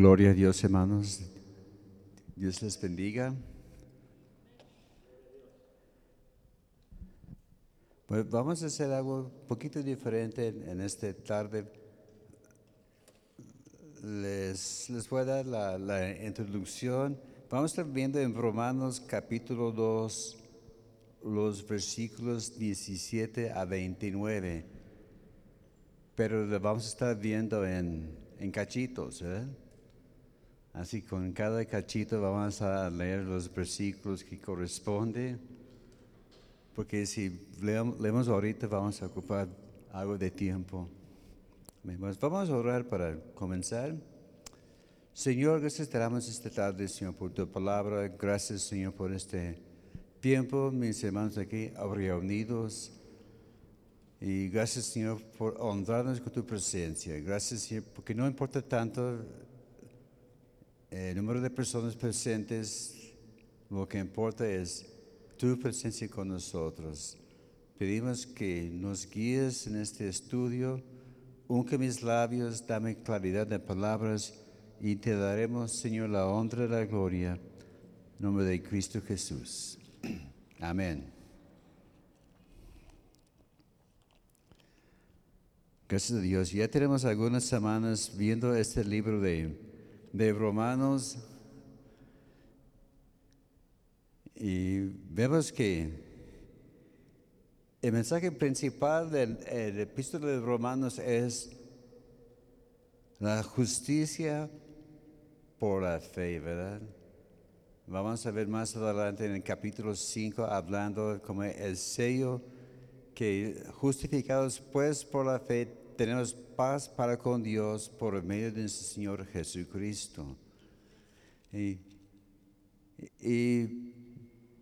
Gloria a Dios, hermanos. Dios les bendiga. Pues vamos a hacer algo un poquito diferente en esta tarde. Les, les voy a dar la, la introducción. Vamos a estar viendo en Romanos capítulo 2 los versículos 17 a 29. Pero lo vamos a estar viendo en, en cachitos, ¿verdad? Así con cada cachito vamos a leer los versículos que corresponden, porque si leemos, ahorita vamos a ocupar algo de tiempo. Vamos a orar para comenzar. Señor, gracias te damos esta tarde, Señor, por tu palabra. Gracias, Señor, por este tiempo, mis hermanos aquí reunidos. Y gracias, Señor, por honrarnos con tu presencia. Gracias, Señor, porque no importa tanto el número de personas presentes, lo que importa es tu presencia con nosotros. Pedimos que nos guíes en este estudio, unque mis labios, dame claridad de palabras y te daremos, Señor, la honra y la gloria. Nombre de Cristo Jesús. Amén. Gracias a Dios. Ya tenemos algunas semanas viendo este libro de de Romanos y vemos que el mensaje principal del, epístola de Romanos es la justicia por la fe, ¿verdad? Vamos a ver más adelante en el capítulo 5 hablando como el sello que justificados pues por la fe tenemos paz para con Dios por medio de nuestro Señor Jesucristo. Y,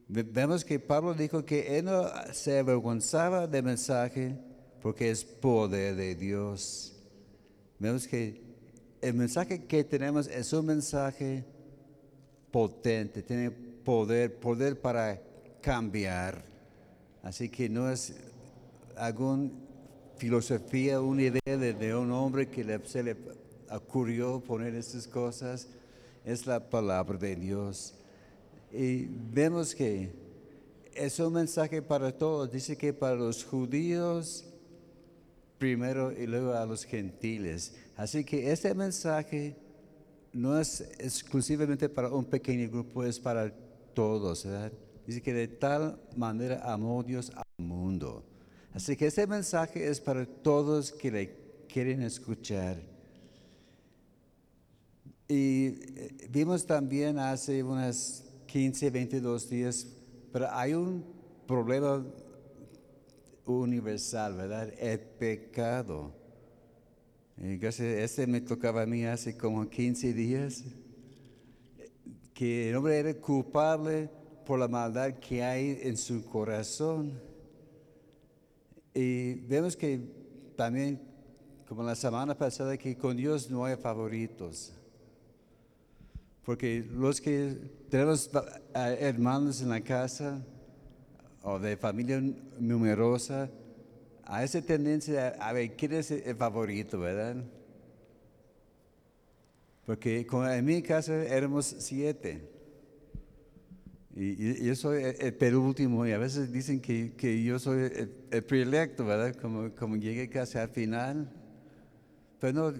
vemos que Pablo dijo que él no se avergonzaba del mensaje porque es poder de Dios. Vemos que el mensaje que tenemos es un mensaje potente, tiene poder, poder para cambiar. Así que no es algún filosofía, una idea de, un hombre que se le ocurrió poner estas cosas, es la palabra de Dios. Y vemos que es un mensaje para todos. Dice que para los judíos primero y luego a los gentiles. Así que este mensaje no es exclusivamente para un pequeño grupo, es para todos. Dice que de tal manera amó Dios al mundo Así que este mensaje es para todos que le quieren escuchar. Y eh, vimos también hace unas 15, 22 días, pero hay un problema universal, ¿verdad? El pecado. Y este me tocaba a mí hace como 15 días, que el hombre era culpable por la maldad que hay en su corazón. Y vemos que también, como la semana pasada, que con Dios no hay favoritos. Porque los que tenemos hermanos en la casa o de familia numerosa, a esa tendencia a ver quién es el favorito, ¿verdad? Porque en mi casa éramos siete. Y, yo soy el, penúltimo y a veces dicen que, que yo soy el, el, predilecto, ¿verdad? Como, como llegué casi al final. Pero no,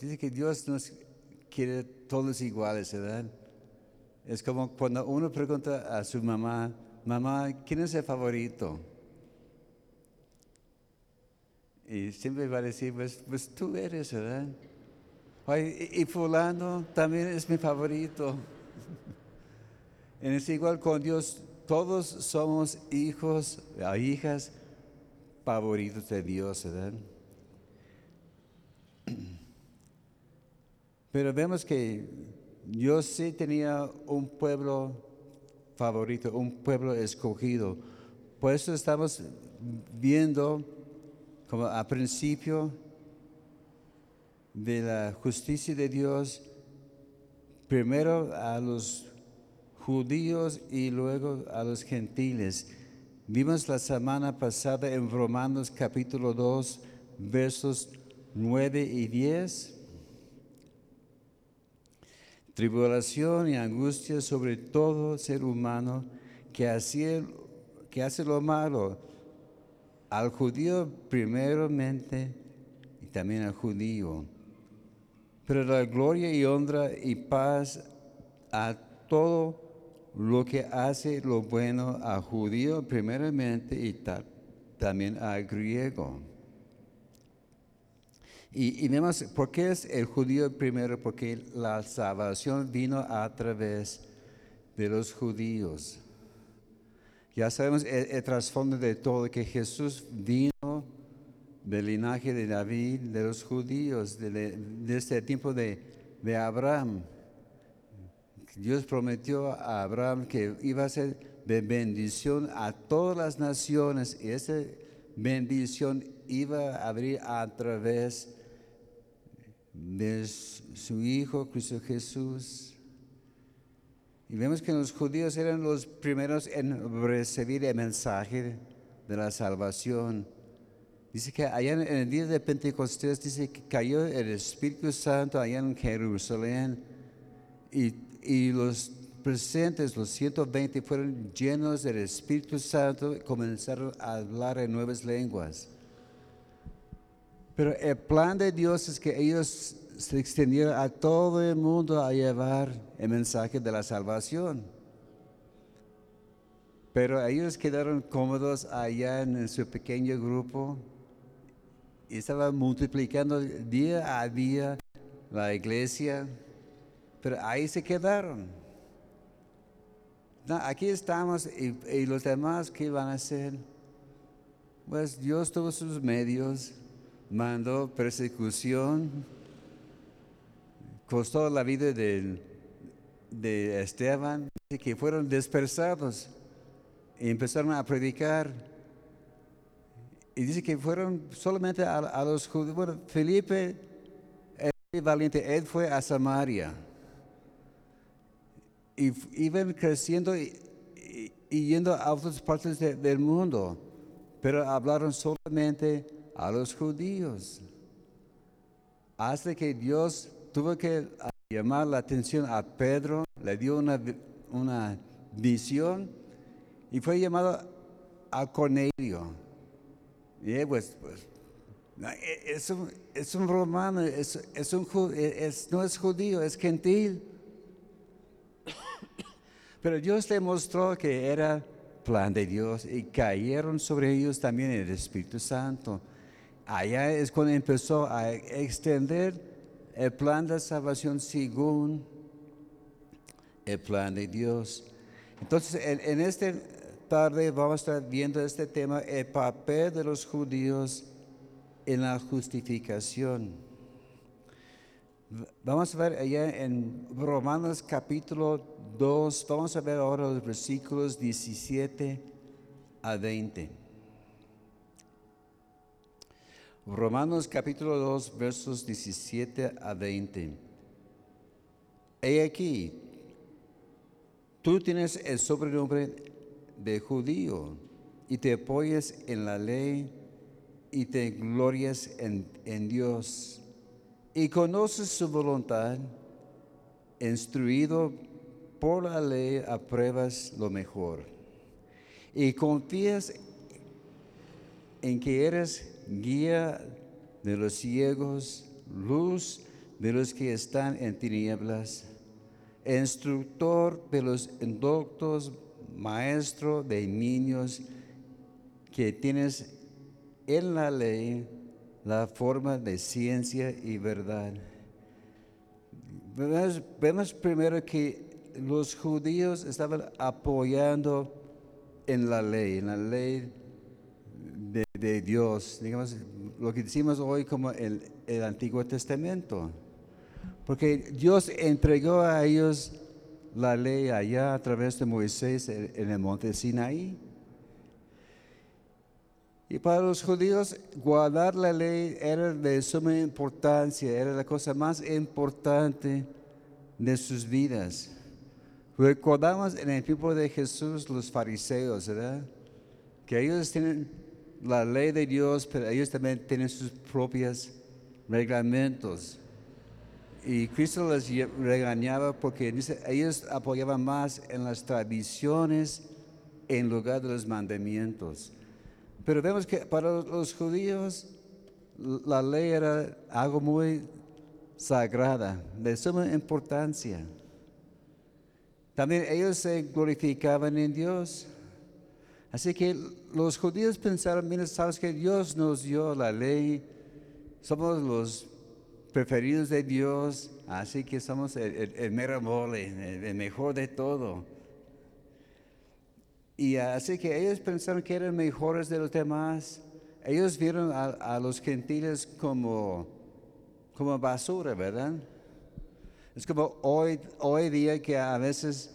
dice que Dios nos quiere todos iguales, ¿verdad? Es como cuando uno pregunta a su mamá, mamá, ¿quién es el favorito? Y siempre va a decir, pues, pues tú eres, ¿verdad? y fulano también es mi favorito. Es igual con Dios, todos somos hijos, hijas favoritos de Dios, ¿verdad? Pero vemos que Dios sí tenía un pueblo favorito, un pueblo escogido. Por eso estamos viendo como a principio de la justicia de Dios, primero a los judíos y luego a los gentiles. Vimos la semana pasada en Romanos capítulo 2, versos 9 y 10. tribulación y angustia sobre todo ser humano que hace, que hace lo malo, al judío primeramente y también al judío. Pero la gloria y honra y paz a todo lo que hace lo bueno a judío primeramente y también al griego. Y, y, vemos, ¿por qué es el judío primero? Porque la salvación vino a través de los judíos. Ya sabemos el, trasfondo de todo, que Jesús vino del linaje de David, de los judíos, de, este tiempo de Abraham. Dios prometió a Abraham que iba a ser de bendición a todas las naciones y esa bendición iba a abrir a través de su Hijo Cristo Jesús. Y vemos que los judíos eran los primeros en recibir el mensaje de la salvación. Dice que allá en el día de Pentecostés, dice que cayó el Espíritu Santo allá en Jerusalén y, y los presentes, los 120, fueron llenos del Espíritu Santo y comenzaron a hablar en nuevas lenguas. Pero el plan de Dios es que ellos se extendieron a todo el mundo a llevar el mensaje de la salvación. Pero ellos quedaron cómodos allá en su pequeño grupo y estaban multiplicando día a día la iglesia, pero ahí se quedaron. aquí estamos y, los demás, ¿qué van a hacer? Pues Dios tuvo sus medios, mandó persecución, costó la vida de, de Esteban, que fueron dispersados y empezaron a predicar. Y dice que fueron solamente a, los judíos. Bueno, Felipe, el valiente, él fue a Samaria. Y iban creciendo y, yendo a otras partes del mundo, pero hablaron solamente a los judíos. Hasta que Dios tuvo que llamar la atención a Pedro, le dio una, una visión y fue llamado a Cornelio. Y pues, pues e, es, un, es, un, romano, es, es un, es, no es judío, es gentil. Pero Dios le mostró que era plan de Dios y cayeron sobre ellos también el Espíritu Santo. Allá es cuando empezó a extender el plan de salvación según el plan de Dios. Entonces, en, esta tarde vamos a estar viendo este tema, el papel de los judíos en la justificación. Vamos a ver allá en Romanos capítulo 2, vamos a ver ahora los versículos 17 a 20. Romanos capítulo 2, versos 17 a 20. He aquí, tú tienes el sobrenombre de judío y te apoyas en la ley y te glorias en, en Dios y conoces su voluntad, instruido por la ley apruebas lo mejor. Y confías en que eres guía de los ciegos, luz de los que están en tinieblas, instructor de los indoctos, maestro de niños, que tienes en la ley la forma de ciencia y verdad. Vemos, primero que los judíos estaban apoyando en la ley, en la ley de, Dios, digamos, lo que decimos hoy como el, el Antiguo Testamento. Porque Dios entregó a ellos la ley allá a través de Moisés en el monte Sinaí. Y para los judíos guardar la ley era de suma importancia, era la cosa más importante de sus vidas. Recordamos en el tiempo de Jesús los fariseos, ¿verdad? Que ellos tienen la ley de Dios, pero ellos también tienen sus propios reglamentos. Y Cristo les regañaba porque ellos apoyaban más en las tradiciones en lugar de los mandamientos. Pero vemos que para los judíos la ley era algo muy sagrada, de suma importancia. También ellos se glorificaban en Dios. Así que los judíos pensaron, mira, sabes que Dios nos dio la ley, somos los preferidos de Dios, así que somos el, el- mero mole, el mejor de todo. Y así que ellos pensaron que eran mejores de los demás. Ellos vieron a, a los gentiles como, como basura, ¿verdad? Es como hoy, hoy día que a veces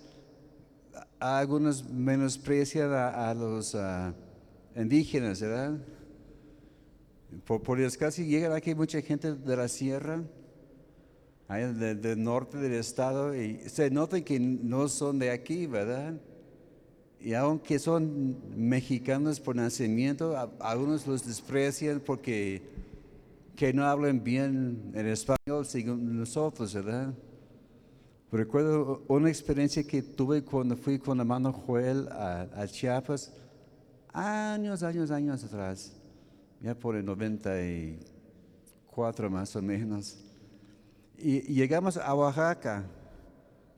algunos menosprecian a, a los ah, indígenas, ¿verdad? Por, por desgracia llega aquí mucha gente de la sierra, del norte del estado, y se nota que no son de aquí, ¿verdad? Y aunque son mexicanos por nacimiento, algunos los desprecian porque que no hablan bien el español según nosotros, ¿verdad? Recuerdo una experiencia que tuve cuando fui con el hermano Joel a, a Chiapas, años, años, años atrás, ya por el 94 más o menos. Y llegamos a Oaxaca,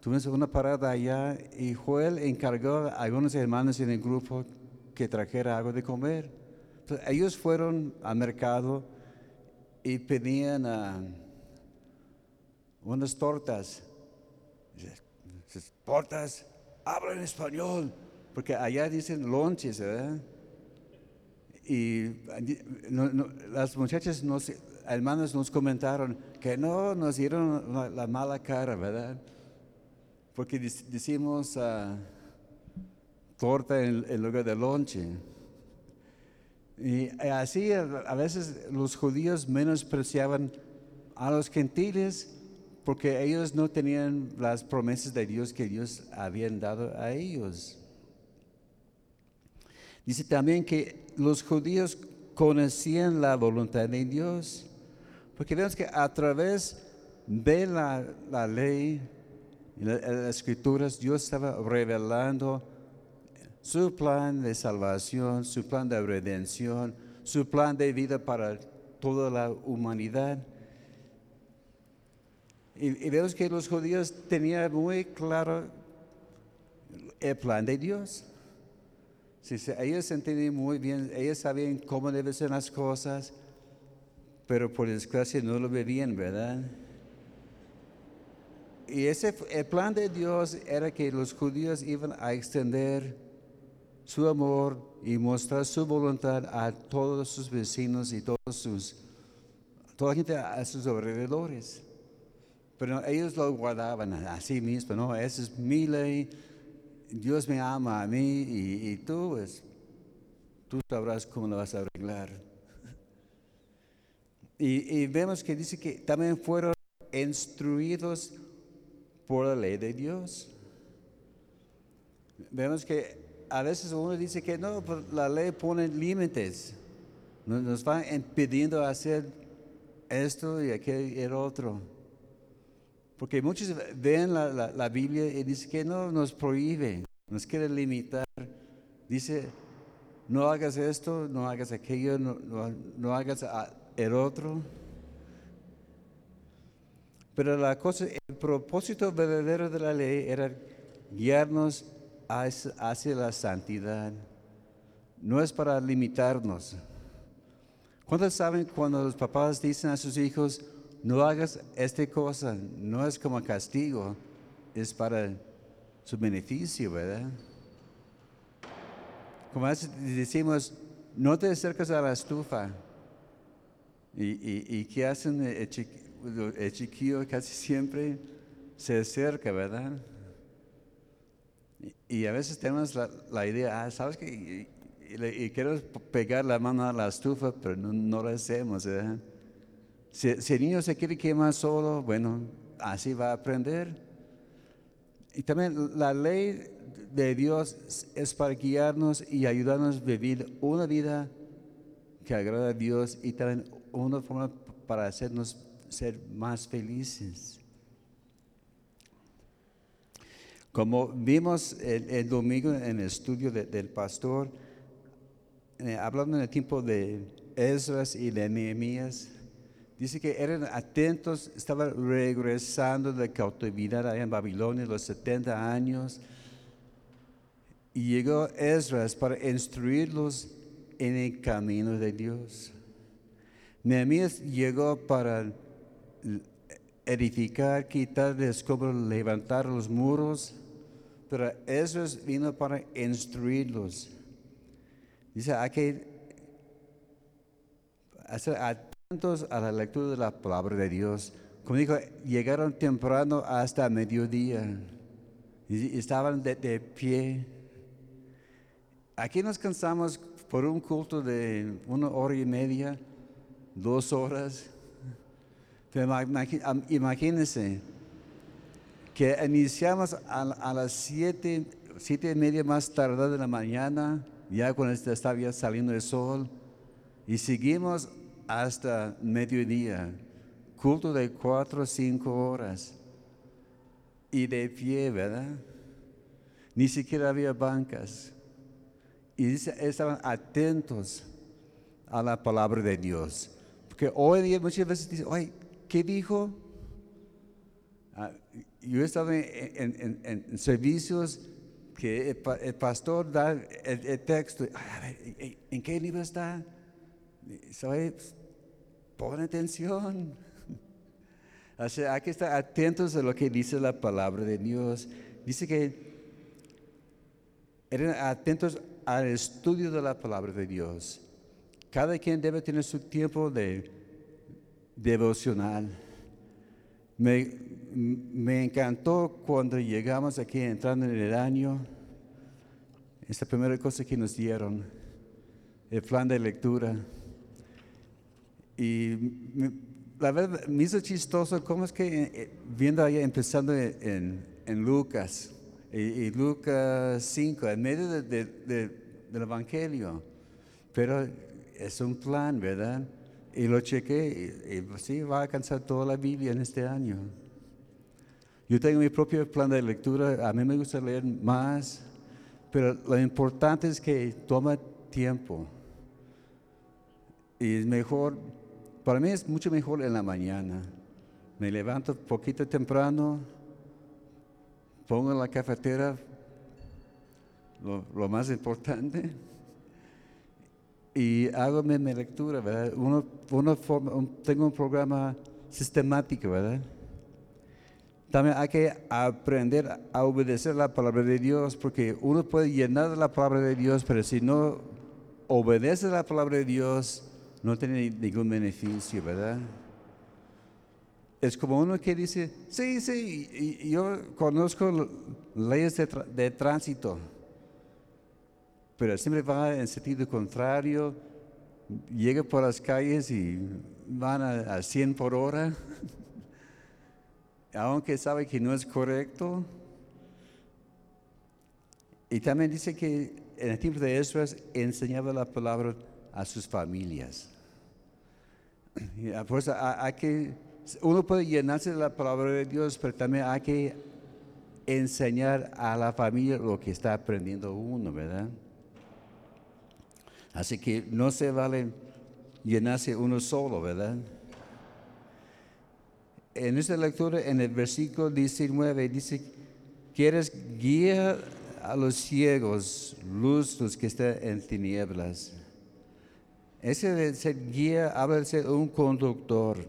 tuvimos una parada allá y Joel encargó a algunos hermanos en el grupo que trajera algo de comer. Ellos fueron al mercado y pedían ah, unas tortas. Dice, "Esas tortas hablan español, porque allá dicen lonches, ¿verdad? Y no, las muchachas, nos, hermanas, nos comentaron que no nos dieron la mala cara, ¿verdad? Porque dec- decimos ah, torta en, lugar de lonche. Y así a a veces los judíos menospreciaban a los gentiles porque ellos no tenían las promesas de Dios que Dios habían dado a ellos. Dice también que los judíos conocían la voluntad de Dios, porque vemos que a través de la, la ley la- las escrituras Dios estaba revelando su plan de salvación, su plan de redención, su plan de vida para toda la humanidad. Y, vemos que los judíos tenían muy claro el plan de Dios. Sí, ellos entendían muy bien, ellos sabían cómo deben ser las cosas, pero por desgracia no lo vivían, ¿verdad? Y ese, el plan de Dios era que los judíos iban a extender su amor y mostrar su voluntad a todos sus vecinos y todos sus, toda la gente a sus alrededores. Pero ellos lo guardaban a sí mismo, no, esa es mi ley, Dios me ama a mí y, tú, pues, tú sabrás cómo lo vas a arreglar. Y vemos que dice que también fueron instruidos por la ley de Dios. Vemos que a veces uno dice que no, pues la ley pone límites, nos, va impidiendo hacer esto y aquello y el otro. Porque muchos ven la, la- Biblia y dicen que no nos prohíbe, nos quiere limitar. Dice, no hagas esto, no hagas aquello, no, no- hagas el otro. Pero la cosa, el propósito verdadero de la ley era guiarnos hacia, la santidad. No es para limitarnos. ¿Cuántos saben cuando los papás dicen a sus hijos, no hagas esta cosa? No es como castigo, es para su beneficio, ¿verdad? Como decimos, no te acercas a la estufa. ¿Y, y, y qué hacen el, chiqui- el chiquillo? Casi siempre se acerca, ¿verdad? Y, a veces tenemos la, idea, ah, ¿sabes qué? Y, quiero pegar la mano a la estufa, pero no, no lo hacemos, ¿verdad? Si, si el niño se quiere quemar solo, bueno, así va a aprender. Y también la ley de Dios es para guiarnos y ayudarnos a vivir una vida que agrada a Dios y también una forma para hacernos ser más felices. Como vimos el, domingo en el estudio del pastor, eh, hablando en el tiempo de Esdras y de Nehemías, dice que eran atentos, estaban regresando de cautividad allá en Babilonia, los 70 años. Y llegó Esdras para instruirlos en el camino de Dios. Nehemías llegó para edificar, quitar de escombros, levantar los muros, pero Esdras vino para instruirlos. Dice, hay que hacer atentos a la lectura de la palabra de Dios. Como dijo, llegaron temprano hasta mediodía y estaban de pie. Aquí nos cansamos por un culto de una hora y media, dos horas. Imagínense que iniciamos a, las siete, siete y media más tarde de la mañana, ya cuando estaba saliendo el sol, y seguimos hasta mediodía, culto de cuatro o cinco horas, y de pie, ¿verdad? Ni siquiera había bancas. Y estaban atentos a la palabra de Dios. Porque hoy día muchas veces dicen, oye, ¿qué dijo? Ah, yo he estado en, servicios que el, pa- el pastor da el, texto, "Ay, a ver, ¿en- ¿en qué libro está? Soy, pon atención. Hay que estar atentos a lo que dice la palabra de Dios. Dice que eran atentos al estudio de la palabra de Dios. Cada quien debe tener su tiempo de devocional. Me, me encantó cuando llegamos aquí entrando en el año, esta primera cosa que nos dieron, el plan de lectura. Y la verdad me hizo chistoso cómo es que eh, viendo allá empezando en, en- Lucas y, Lucas 5, en medio de- de- del Evangelio, pero es un plan, ¿verdad? Y lo chequé y, pues, sí, va a alcanzar toda la Biblia en este año. Yo tengo mi propio plan de lectura, a mí me gusta leer más, pero lo importante es que toma tiempo. Y es mejor, para mí es mucho mejor en la mañana. Me levanto poquito temprano, pongo la cafetera lo, lo más importante y hago mi, lectura, ¿verdad? Uno, forma- un- tengo un programa sistemático, ¿verdad? También hay que aprender a obedecer la palabra de Dios, porque uno puede llenar la palabra de Dios, pero si no obedece la palabra de Dios, no tiene ningún beneficio, ¿verdad? Es como uno que dice, sí, sí, yo conozco leyes de tránsito, pero siempre va en sentido contrario, llega por las calles y van a, a 100 por hora, aunque sabe que no es correcto. Y también dice que en el tiempo de Esdras enseñaba la palabra a sus familias. Ah, Por eso ha- hay que, uno puede llenarse de la palabra de Dios, pero también hay que enseñar a la familia lo que está aprendiendo uno, ¿verdad? Así que no se vale llenarse uno solo, ¿verdad? En esta lectura, en el versículo 19, dice, quieres guía a los ciegos, luz los que están en tinieblas. Ese ser guía habla de ser un conductor.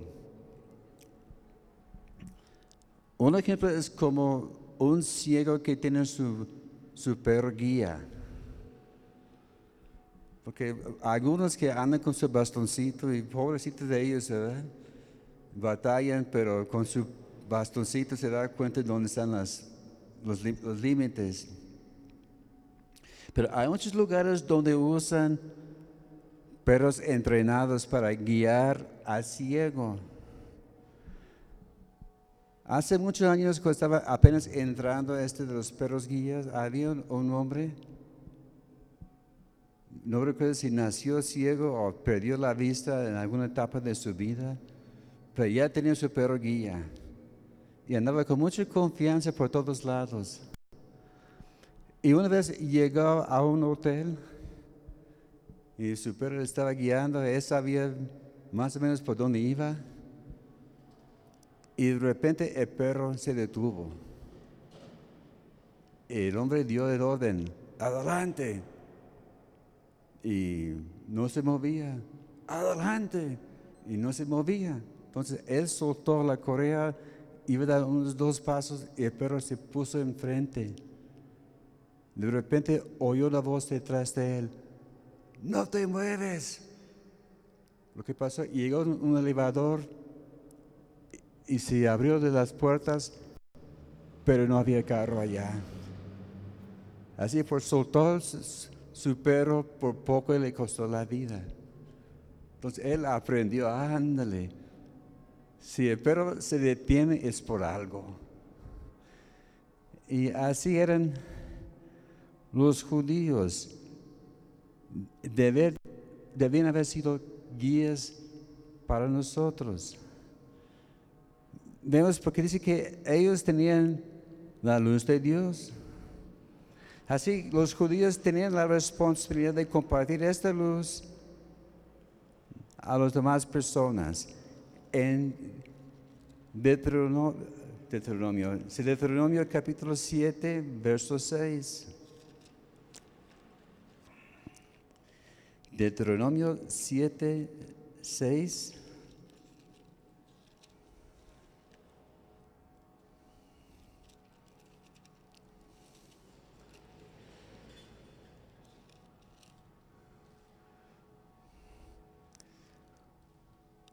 Un ejemplo es como un ciego que tiene su, su guía. Porque algunos que andan con su bastoncito y pobrecitos de ellos, ¿verdad? Batallan, pero con su bastoncito se da cuenta de dónde están los, límites. Pero hay muchos lugares donde usan perros entrenados para guiar al ciego. Hace muchos años, cuando estaba apenas entrando este de los perros guías, había un hombre, no recuerdo si nació ciego o perdió la vista en alguna etapa de su vida, pero ya tenía su perro guía y andaba con mucha confianza por todos lados. Y una vez llegó a un hotel y su perro estaba guiando, él sabía más o menos por dónde iba. Y de repente el perro se detuvo. El hombre dio el orden, adelante. Y no se movía, adelante. Y no se movía. Entonces él soltó la correa, iba a dar unos dos pasos y el perro se puso enfrente. De repente oyó la voz detrás de él, no te mueves. Lo que pasó, llegó un elevador y se abrió de las puertas, pero no había carro allá. Así por soltó su perro, por poco le costó la vida. Entonces él aprendió, ándale, si el perro se detiene es por algo. Y así eran los judíos. debían haber sido guías para nosotros. Vemos porque dice que ellos tenían la luz de Dios. Así los judíos tenían la responsabilidad de compartir esta luz a las demás personas. En Deuteronomio, Deuteronomio, Deuteronomio capítulo 7, verso 6. Deuteronomio 7, 6.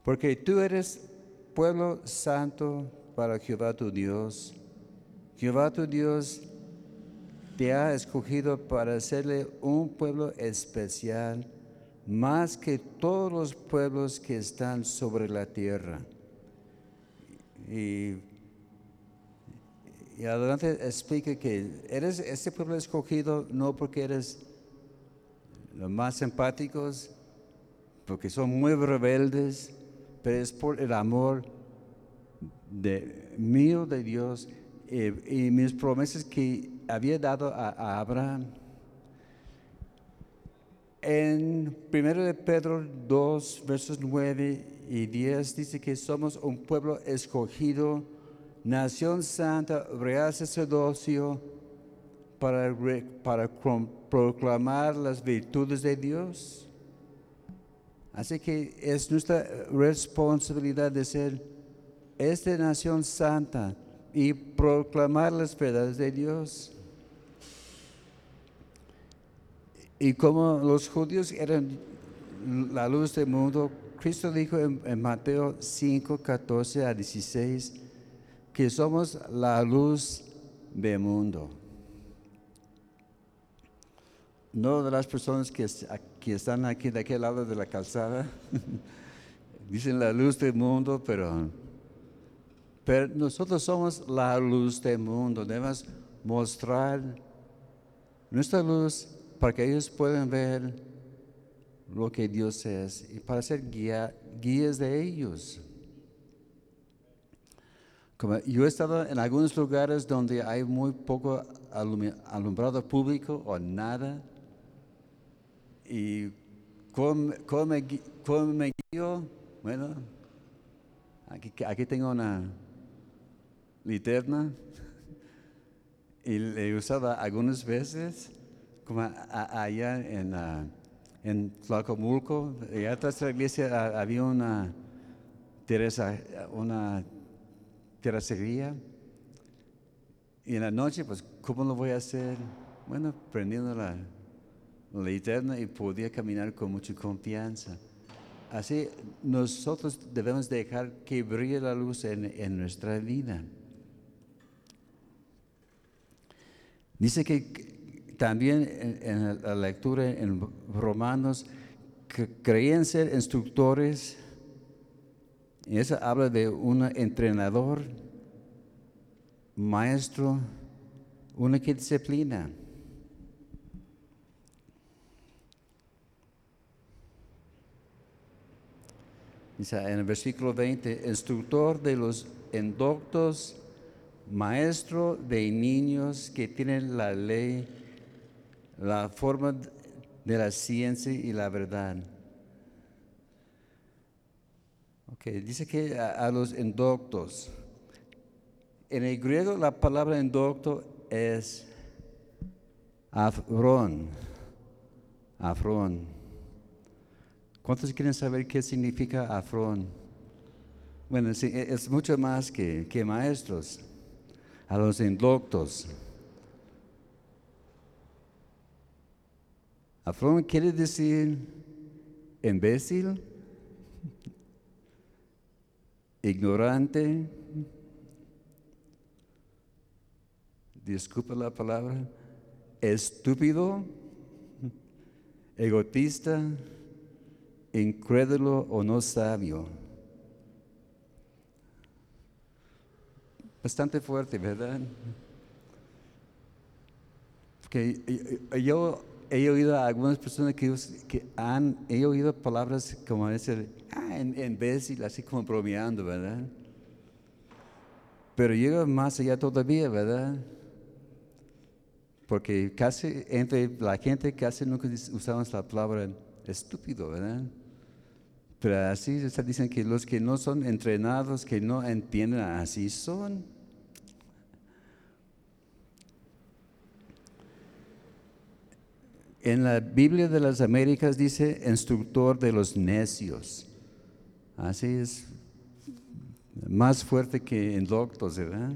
Porque tú eres pueblo santo para Jehová tu Dios. Jehová tu Dios te ha escogido para hacerle un pueblo especial, más que todos los pueblos que están sobre la tierra. Y, adelante explica que eres este pueblo escogido no porque eres los más simpáticos, porque son muy rebeldes, pero es por el amor de, mío de Dios eh, y mis promesas que había dado a, Abraham. En 1 de Pedro 2, versos 9 y 10 dice que somos un pueblo escogido, nación santa, real sacerdocio, para proclamar las virtudes de Dios. Así que es nuestra responsabilidad de ser esta nación santa y proclamar las verdades de Dios. Y como los judíos eran la luz del mundo, Cristo dijo en, Mateo 5, 14 a 16 que somos la luz del mundo. No de las personas que, que están aquí de aquel lado de la calzada, dicen la luz del mundo, pero pero nosotros somos la luz del mundo. Debemos mostrar nuestra luz para que ellos puedan ver lo que Dios es y para ser guías de ellos. Como yo he estado en algunos lugares donde hay muy poco alumbrado público o nada. Y ¿cómo, me guío? Bueno, aquí, aquí tengo una, literna y le usaba algunas veces, como allá en, uh, en Tlacomulco, allá atrás de la iglesia había una, teresa, una terracería. Y en la noche, pues, ¿cómo lo voy a hacer? Bueno, prendiendo la, la linterna y podía caminar con mucha confianza. Así nosotros debemos dejar que brille la luz en, en nuestra vida. Dice que también en, la lectura en Romanos que creían ser instructores. Y eso habla de un entrenador, maestro, una disciplina. Dice en el versículo 20, instructor de los endoctos maestro de niños que tienen la ley la forma de la ciencia y la verdad. Ok, dice que a, a los endoctos. En el griego la palabra endocto es afrón. Afrón. ¿Cuántos quieren saber qué significa afrón? Bueno, e- es mucho más que, que maestros. A los indoctos. Afrón quiere decir imbécil, ignorante, disculpa la palabra, estúpido, egotista, incrédulo o no sabio. Bastante fuerte, ¿verdad? Porque yo he oído a algunas personas que, que han, he oído palabras como ese, ah, imbécil, así como bromeando, ¿verdad? Pero llega más allá todavía, ¿verdad? Porque casi entre la gente casi nunca usamos la palabra estúpido, ¿verdad? Pero así dicen que los que no son entrenados, que no entienden, así son. En la Biblia de las Américas dice instructor de los necios. Así es más fuerte que en doctos, ¿verdad?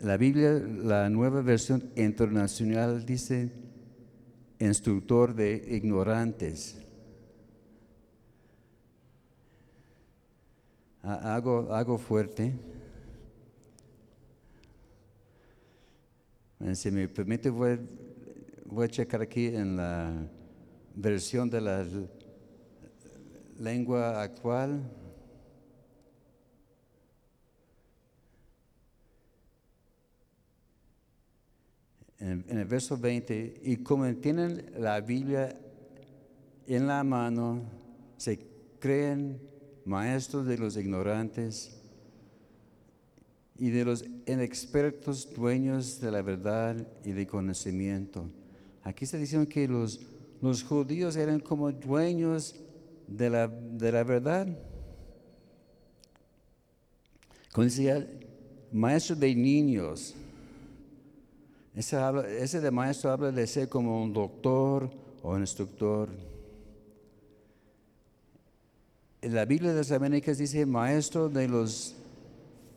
La Biblia, la nueva versión internacional dice instructor de ignorantes. Hago, hago fuerte. Eh, Si me permite, voy, voy a checar aquí en la versión de la lengua actual. En, en el verso 20, y como tienen la Biblia en la mano, se creen maestros de los ignorantes y de los inexpertos dueños de la verdad y de conocimiento. Aquí está diciendo que los, los judíos eran como dueños de la, de la verdad. Como decía, maestro de niños. Ese, habla- ese de maestro habla de ser como un doctor o un instructor. La Biblia de las Américas dice maestro de los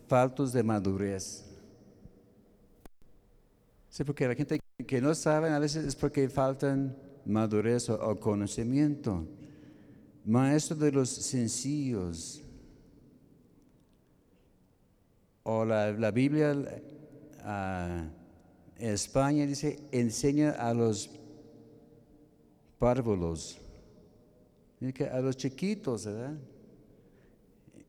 faltos de madurez. Sí, porque la gente que no sabe a veces es porque faltan madurez o, conocimiento. Maestro de los sencillos. O la, la Biblia ah, en España dice, enseña a los párvulos, a los chiquitos, ¿verdad?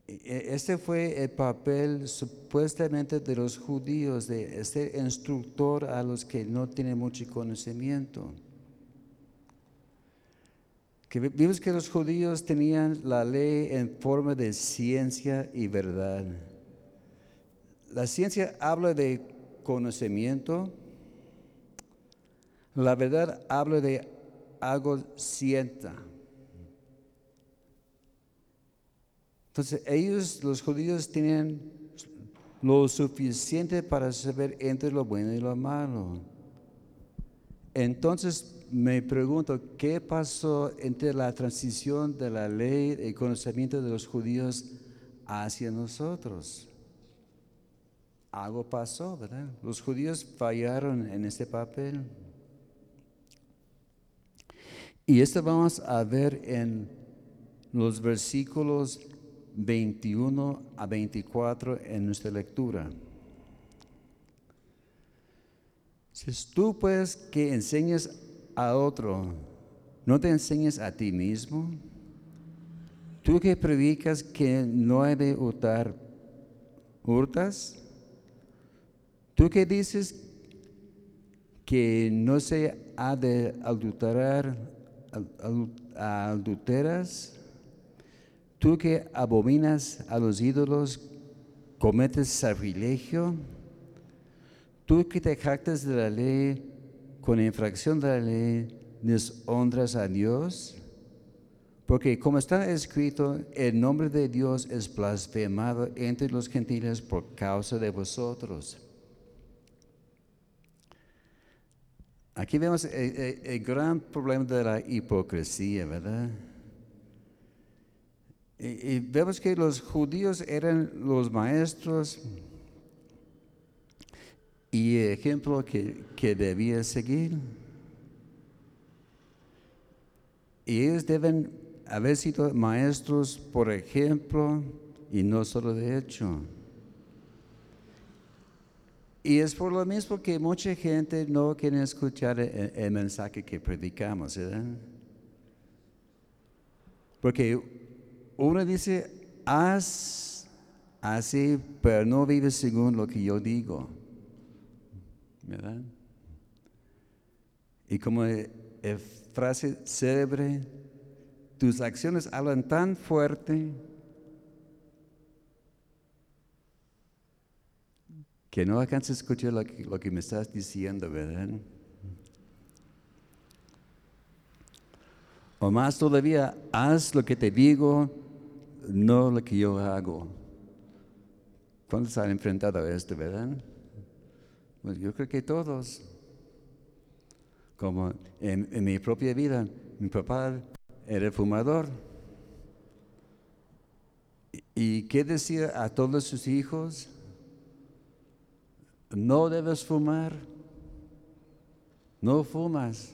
E- Este fue el papel supuestamente de los judíos, de ser instructor a los que no tienen mucho conocimiento. Que vi- vimos que los judíos tenían la ley en forma de ciencia y verdad. La ciencia habla de conocimiento, la verdad habla de algo sienta. Entonces ellos, los judíos, tenían lo suficiente para saber entre lo bueno y lo malo. Entonces me pregunto, ¿qué pasó entre la transición de la ley y conocimiento de los judíos hacia nosotros? Algo pasó, ¿verdad? Los judíos fallaron en este papel. Y esto vamos a ver en los versículos 21 a 24 en nuestra lectura. Si tú pues que enseñas a otro, no te enseñes a ti mismo. Tú que predicas que no hay de hurtar, hurtas. Tú que dices que no se ha de adulterar, adulteras. Tú que abominas a los ídolos, cometes sacrilegio. Tú que te jactas de la ley, con infracción de la ley deshonras a Dios? Porque como está escrito, el nombre de Dios es blasfemado entre los gentiles por causa de vosotros. Aquí vemos el, gran problema de la hipocresía, ¿verdad? Y, vemos que los judíos eran los maestros y ejemplo que, que debía seguir. Y ellos deben haber sido maestros por ejemplo y no solo de hecho. Y es por lo mismo que mucha gente no quiere escuchar el, mensaje que predicamos. Porque uno dice, haz así, pero no vives según lo que yo digo, ¿verdad? Y como frase célebre, tus acciones hablan tan fuerte que no alcanzas a escuchar lo que, lo que me estás diciendo, ¿verdad? O más todavía, haz lo que te digo, no lo que yo hago. ¿Cuántos han enfrentado a esto, verdad? Pues yo creo que todos como en, mi propia vida, mi papá era fumador. ¿Y qué decía a todos sus hijos? No debes fumar, no fumas.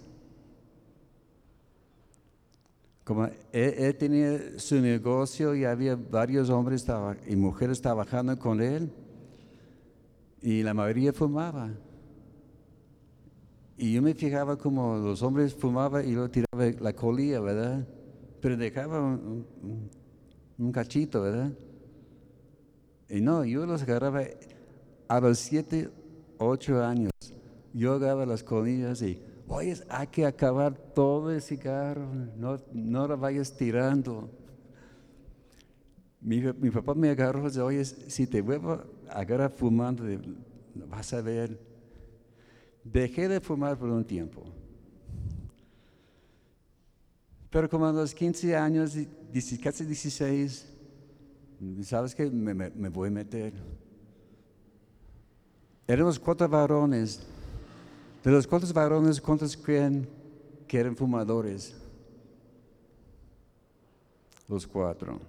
Como él, tenía su negocio y había varios hombres y mujeres trabajando con él y la mayoría fumaba. Y yo me fijaba como los hombres fumaban y lo tiraba la colilla, ¿verdad? Pero dejaba un, cachito, ¿verdad? Y no, yo los agarraba a los siete, ocho años. Yo agarraba las colillas y, oye, hay que acabar todo el cigarro, no, no lo vayas tirando. Mi, mi papá me agarró y dice, oye, si te vuelvo a agarrar fumando, vas a ver Dejé de fumar por un tiempo. Pero como a los 15 años, casi 16, ¿sabes qué? Me, me, voy a meter. Éramos cuatro varones. De los cuatro varones, ¿cuántos creen que eran fumadores? Los cuatro.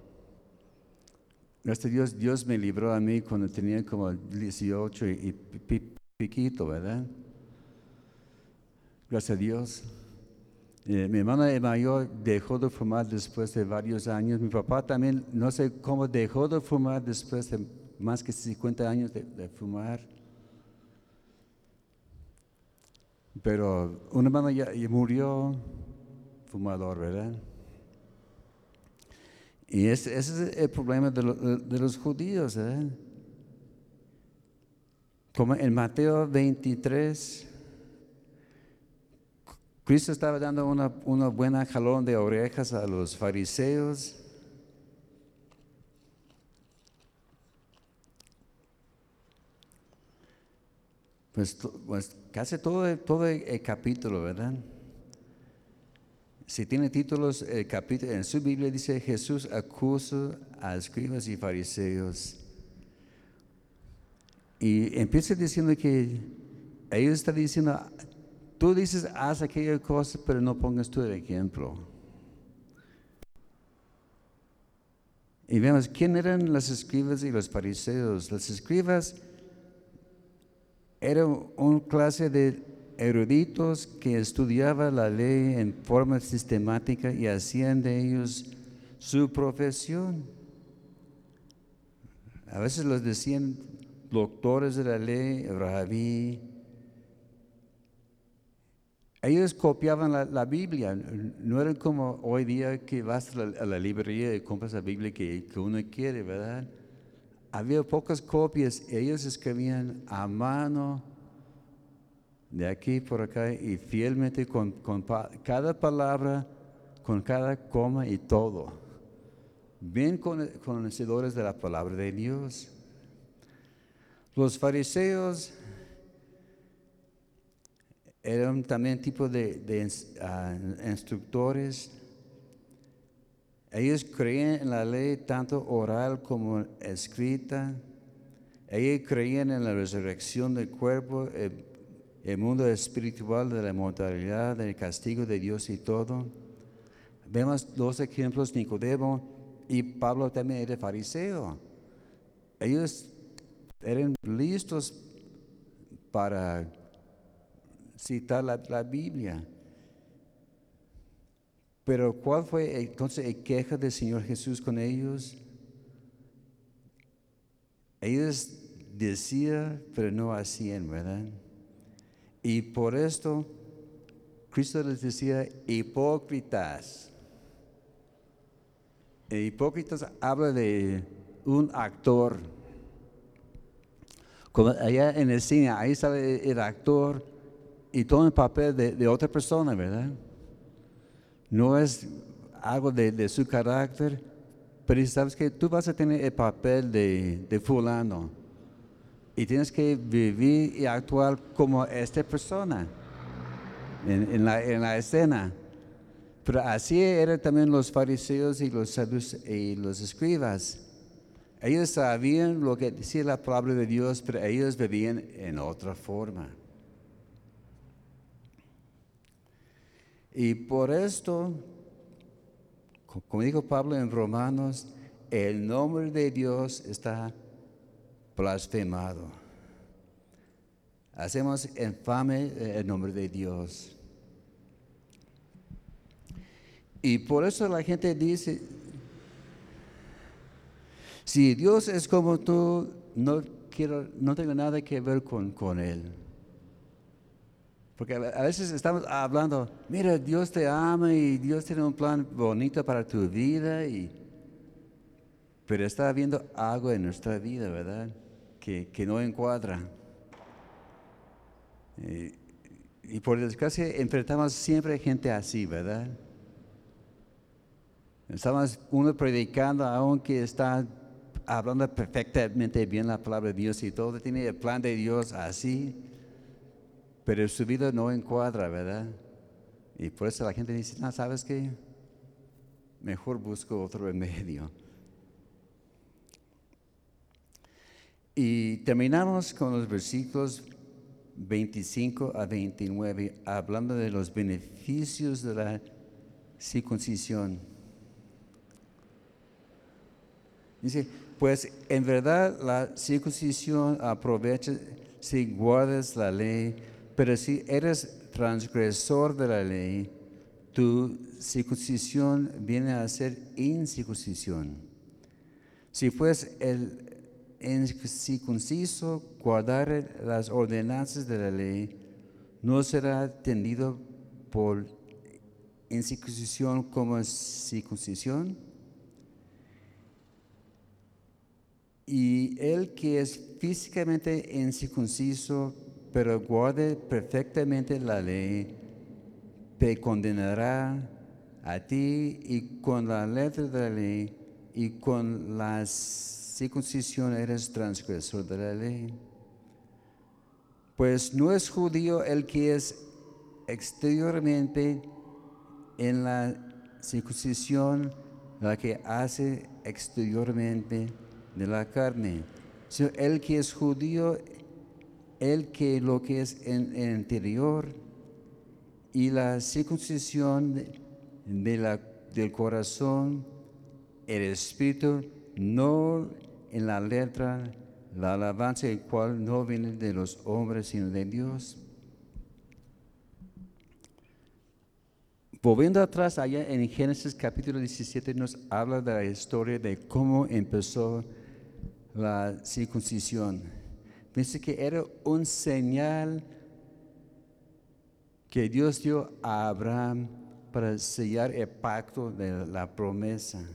Gracias Dios, Dios me libró a mí cuando tenía como 18 y piquito, ¿verdad? Gracias a Dios. Eh, mi hermana mayor dejó de fumar después de varios años. Mi papá también, no sé cómo dejó de fumar después de más que 50 años de, fumar. Pero una hermana ya, murió fumador, ¿verdad? Y ese, es el problema de, de los judíos, ¿verdad? Como en Mateo 23, Cristo estaba dando una, buena jalón de orejas a los fariseos. Pues, pues, casi todo, todo el capítulo, ¿verdad? Si tiene títulos, el capítulo, en su Biblia dice Jesús acusa a escribas y fariseos. Y empieza diciendo que ellos están diciendo, Tú dices, haz aquella cosa, pero no pongas tú el ejemplo. Y vemos, ¿quién eran los escribas y los fariseos? Los escribas eran una clase de eruditos que estudiaban la ley en forma sistemática y hacían de ellos su profesión. A veces los decían doctores de la ley, rabí, ellos copiaban la, Biblia, no eran como hoy día que vas a la, librería y compras la Biblia que, uno quiere, ¿verdad? Había pocas copias, ellos escribían a mano, de aquí por acá, y fielmente con, cada palabra, con cada coma y todo. Bien conocedores de la palabra de Dios. Los fariseos eran también tipo de, ah, instructores. Ellos creían en la ley tanto oral como escrita. Ellos creían en la resurrección del cuerpo, el, mundo espiritual de la mortalidad, del castigo de Dios y todo. Vemos dos ejemplos, Nicodemo y Pablo también era fariseo. Ellos eran listos para citar la Biblia. Pero ¿cuál fue entonces el queja del Señor Jesús con ellos? Ellos decían, pero no hacían, ¿verdad? Y por esto Cristo les decía hipócritas. El hipócritas habla de un actor. Como allá en el cine, ahí sale el actor y toma el papel de, de otra persona, ¿verdad? No es algo de, su carácter, pero sabes que tú vas a tener el papel de, fulano y tienes que vivir y actuar como esta persona en, la, en la escena. Pero así eran también los fariseos y los, y los escribas. Ellos sabían lo que decía la palabra de Dios, pero ellos vivían en otra forma. Y por esto, co- como dijo Pablo en Romanos, el nombre de Dios está blasfemado. Hacemos infame el nombre de Dios. Y por eso la gente dice, si Dios es como tú, no, quiero, no tengo nada que ver con, con Él. Porque a veces estamos hablando, mira, Dios te ama y Dios tiene un plan bonito para tu vida, y, pero está habiendo algo en nuestra vida, ¿verdad? Que, que no encuadra. Y, y por desgracia enfrentamos siempre gente así, ¿verdad? Estamos uno predicando, aunque está hablando perfectamente bien la palabra de Dios y todo, tiene el plan de Dios así, pero su vida no encuadra, ¿verdad? Y por eso la gente dice, no, ¿sabes qué? Mejor busco otro remedio. Y terminamos con los versículos 25 a 29, hablando de los beneficios de la circuncisión. Dice, pues en verdad la circuncisión aprovecha si guardas la ley, pero si eres transgresor de la ley, tu circuncisión viene a ser incircuncisión. Si pues el incircunciso guardar las ordenanzas de la ley, no será tendido por incircuncisión como circuncisión. Y el que es físicamente incircunciso, pero guarde perfectamente la ley, te condenará a ti y con la letra de la ley y con la circuncisión eres transgresor de la ley. Pues no es judío el que es exteriormente en la circuncisión la que hace exteriormente de la carne, sino el que es judío, el que lo que es en el interior y la circuncisión de- la, del corazón, el espíritu, no en la letra, la alabanza el cual no viene de los hombres, sino de Dios. Volviendo atrás, allá en Génesis capítulo 17 nos habla de la historia de cómo empezó la circuncisión. Dice que era un señal que Dios dio a Abraham para sellar el pacto de la promesa.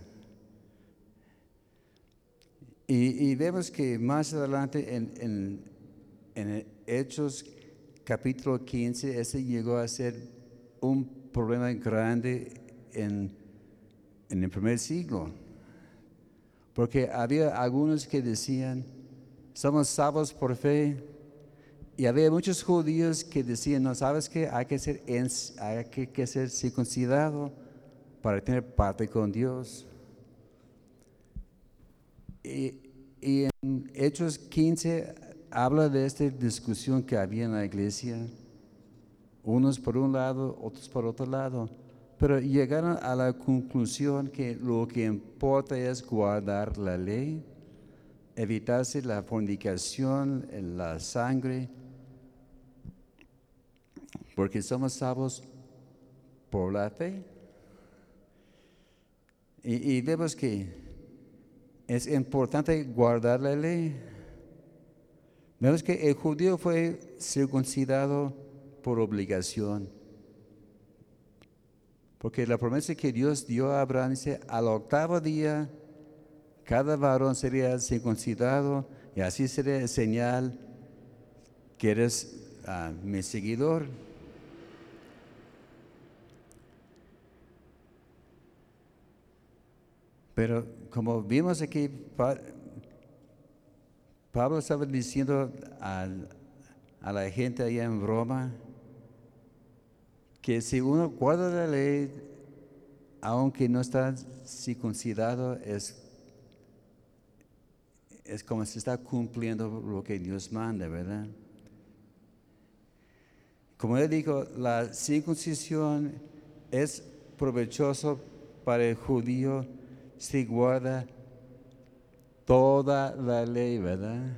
Y, vemos que más adelante en, Hechos capítulo 15, ese llegó a ser un problema grande en el primer siglo. Porque había algunos que decían, somos salvos por fe, Y había muchos judíos que decían, no, ¿sabes qué? Hay que ser, hay que, que ser circuncidado para tener parte con Dios. Y, y en Hechos 15 habla de esta discusión que había en la iglesia, unos por un lado, otros por otro lado, pero llegaron a la conclusión que lo que importa es guardar la ley, evitarse la fornicación, la sangre, porque somos salvos por la fe. Y, y vemos que es importante guardar la ley. Vemos que el judío fue circuncidado por obligación. Porque la promesa que Dios dio a Abraham dice, al octavo día, cada varón sería circuncidado y así sería señal que eres ah, mi seguidor. Pero como vimos aquí, Pa- Pablo estaba diciendo a la gente allá en Roma que si uno guarda la ley, aunque no está circuncidado, es, es como si está cumpliendo lo que Dios manda, ¿verdad? Como él dijo, la circuncisión es provechoso para el judío si guarda toda la ley, ¿verdad?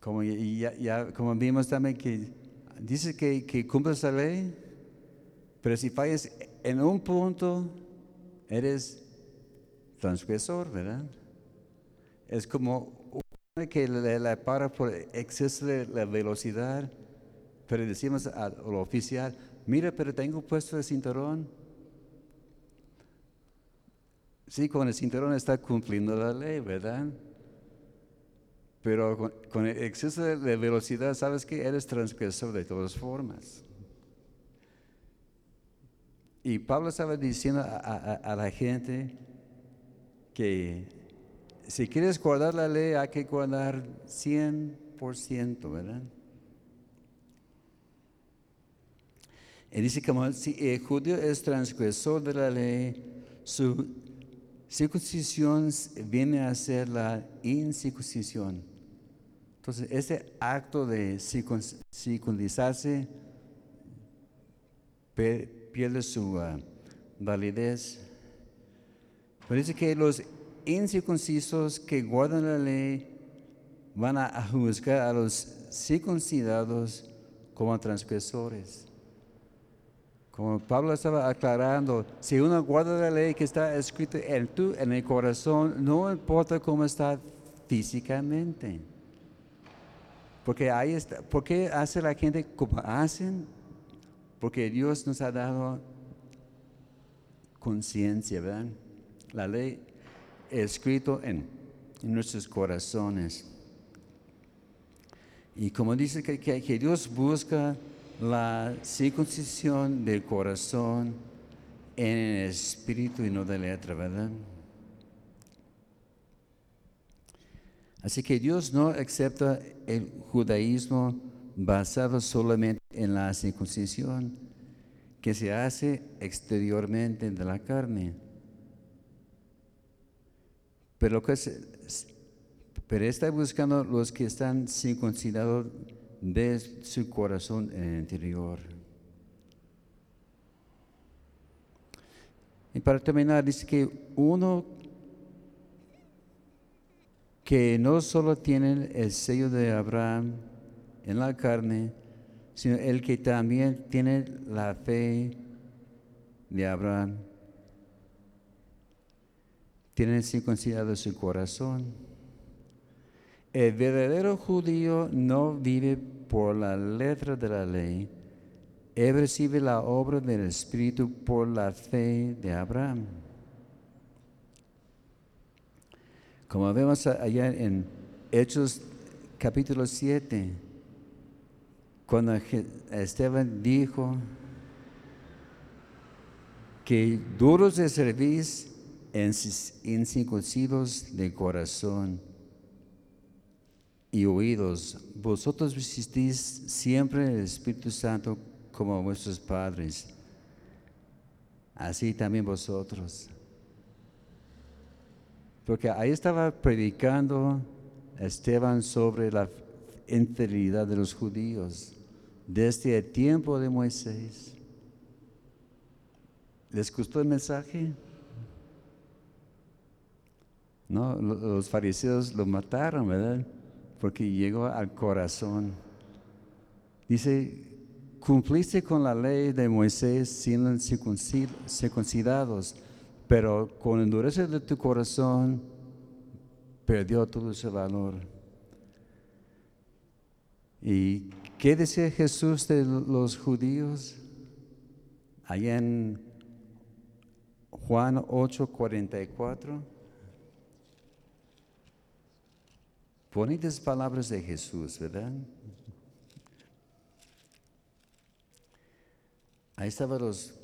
Como vimos también que dice que, que cumples la ley, pero si fallas en un punto, eres transgresor, ¿verdad? Es como que le, para por exceso de la velocidad, pero decimos al al oficial, mira, pero tengo puesto el cinturón. Sí, con el cinturón está cumpliendo la ley, ¿verdad? Pero con, el exceso de, de velocidad, sabes que eres transgresor de todas formas. Y Pablo estaba diciendo a- a la gente que si quieres guardar la ley, hay que guardar 100%, ¿verdad? Y dice como si el judío es transgresor de la ley, su circuncisión viene a ser la incircuncisión. Entonces, ese acto de circun- circuncisarse pierde su ah, validez. Pero dice que los incircuncisos que guardan la ley van a juzgar a los circuncidados como transgresores. Como Pablo estaba aclarando, si uno guarda la ley que está escrita en, tu, en el corazón, no importa cómo está físicamente. Porque ahí está, ¿por qué hace la gente como hacen? Porque Dios nos ha dado conciencia, ¿verdad? La ley escrito en, nuestros corazones. Y como dice que, que- que Dios busca la circuncisión del corazón en el espíritu y no de letra, ¿verdad? Así que Dios no acepta el judaísmo basado solamente en la circuncisión que se hace exteriormente de la carne. Pero, que se- pero está buscando los que están circuncidados de su corazón interior. Y para terminar, dice que uno que no solo tiene el sello de Abraham en la carne, sino el que también tiene la fe de Abraham, tiene circuncidado su corazón. El verdadero judío no vive por la letra de la ley, él recibe la obra del Espíritu por la fe de Abraham. Como vemos allá en Hechos capítulo 7, cuando Esteban dijo que duros de servicio, incircuncidos de corazón. y oídos. Vosotros resistís siempre el Espíritu Santo como vuestros padres. Así también vosotros. Porque ahí estaba predicando Esteban sobre la infidelidad de los judíos desde el tiempo de Moisés. ¿Les gustó el mensaje? No, los fariseos lo mataron, ¿verdad? Porque llegó al corazón. Dice, cumpliste con la ley de Moisés siendo circuncidados, pero con endureza de tu corazón perdió todo ese valor. ¿Y qué decía Jesús de los judíos? Allá en Juan 8, 44. Bonitas palabras de Jesús, ¿verdad? Ahí estaban los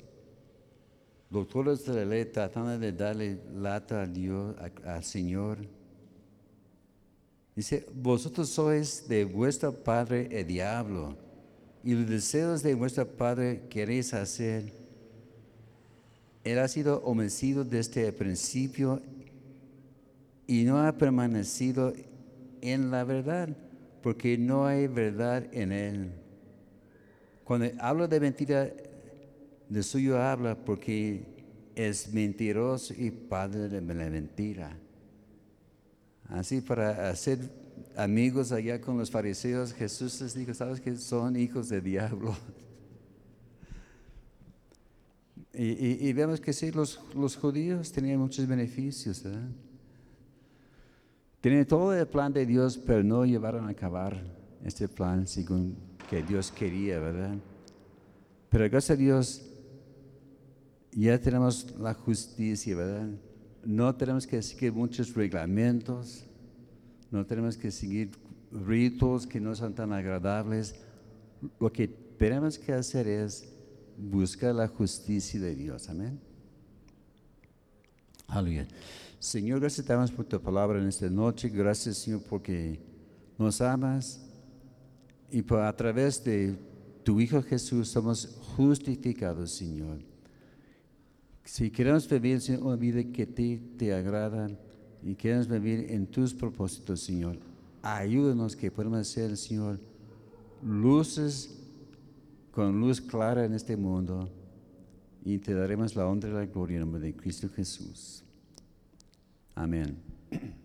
doctores de la ley tratando de darle lata a Dios, al Señor. Dice, vosotros sois de vuestro padre el diablo, y los deseos de vuestro padre queréis hacer. Él ha sido homicidio desde el principio y no ha permanecido en la verdad, porque no hay verdad en él. Cuando habla de mentira, de suyo habla porque es mentiroso y padre de la mentira. Así para hacer amigos allá con los fariseos, Jesús les dijo, ¿sabes que son hijos del diablo? Y, vemos que sí, los, los, judíos tenían muchos beneficios. ¿verdad? Tienen todo el plan de Dios, pero no llevaron a acabar este plan según que Dios quería, ¿verdad? Pero gracias a Dios ya tenemos la justicia, ¿verdad? No tenemos que seguir muchos reglamentos, no tenemos que seguir ritos que no son tan agradables. Lo que tenemos que hacer es buscar la justicia de Dios, amén. Aleluya. Señor, gracias por tu palabra en esta noche. Gracias, Señor, porque nos amas y por, a través de tu Hijo Jesús somos justificados, Señor. Si queremos vivir Señor, una vida que te, te agrada y queremos vivir en tus propósitos, Señor, ayúdanos que podamos ser, Señor, luces con luz clara en este mundo y te daremos la honra y la gloria en nombre de Cristo Jesús. Amen.